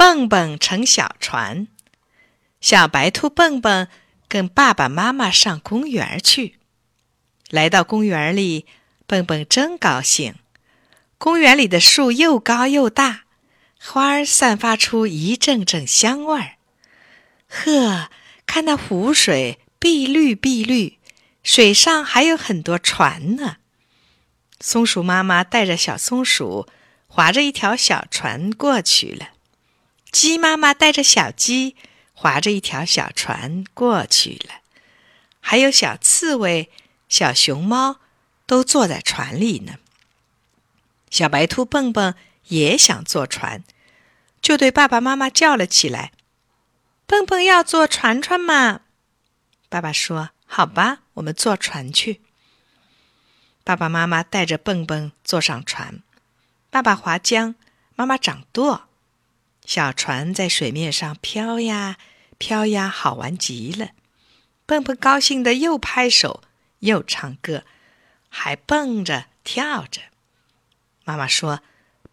蹦蹦乘小船。小白兔蹦蹦跟爸爸妈妈上公园去。来到公园里，蹦蹦真高兴。公园里的树又高又大，花儿散发出一阵阵香味儿。呵，看那湖水碧绿碧绿，水上还有很多船呢。松鼠妈妈带着小松鼠，划着一条小船过去了。鸡妈妈带着小鸡，划着一条小船过去了。还有小刺猬。小熊猫都坐在船里呢。小白兔蹦蹦也想坐船，就对爸爸妈妈叫了起来：“蹦蹦要坐船船吗？”爸爸说：“好吧，我们坐船去。”爸爸妈妈带着蹦蹦坐上船，爸爸划桨，妈妈掌舵，小船在水面上飘呀飘呀，好玩极了。蹦蹦高兴的又拍手。又唱歌，还蹦着跳着。妈妈说：“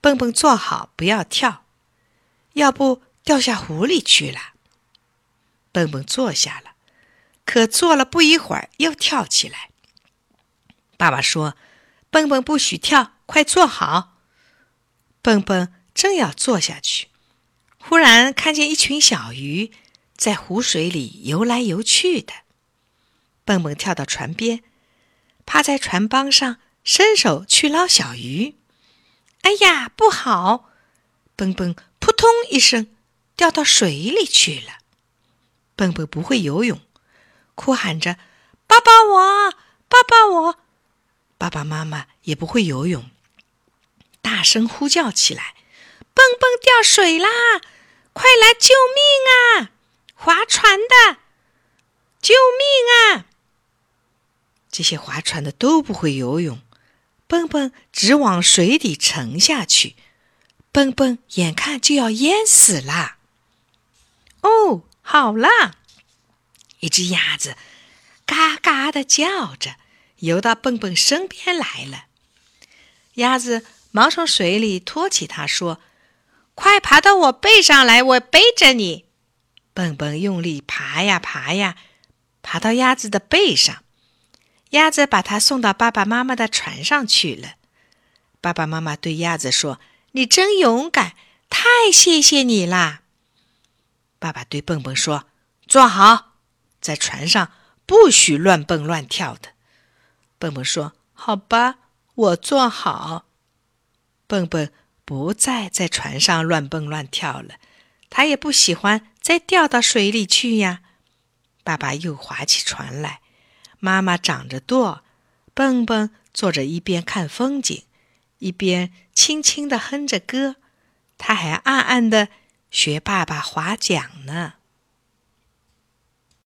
蹦蹦坐好，不要跳，要不掉下湖里去了。”蹦蹦坐下了，可坐了不一会儿又跳起来。爸爸说：“蹦蹦不许跳，快坐好。”蹦蹦正要坐下去，忽然看见一群小鱼在湖水里游来游去的。蹦蹦跳到船边，趴在船帮上，伸手去捞小鱼。哎呀，不好！蹦蹦扑通一声掉到水里去了。蹦蹦不会游泳，哭喊着：“爸爸我，爸爸我！”爸爸妈妈也不会游泳，大声呼叫起来：“蹦蹦掉水啦！快来救命啊！划船的，救命啊！”这些划船的都不会游泳，蹦蹦直往水底沉下去，蹦蹦眼看就要淹死了。哦，好啦！一只鸭子嘎嘎的叫着，游到蹦蹦身边来了。鸭子忙从水里拖起它，说：“快爬到我背上来，我背着你。”蹦蹦用力爬呀爬呀，爬到鸭子的背上。鸭子把它送到爸爸妈妈的船上去了。爸爸妈妈对鸭子说：“你真勇敢，太谢谢你啦！”爸爸对蹦蹦说：“坐好，在船上不许乱蹦乱跳的。”蹦蹦说：“好吧，我坐好。”蹦蹦不再在船上乱蹦乱跳了，他也不喜欢再掉到水里去呀。爸爸又划起船来。妈妈掌着舵，蹦蹦坐着，一边看风景，一边轻轻地哼着歌。他还暗暗地学爸爸划桨呢。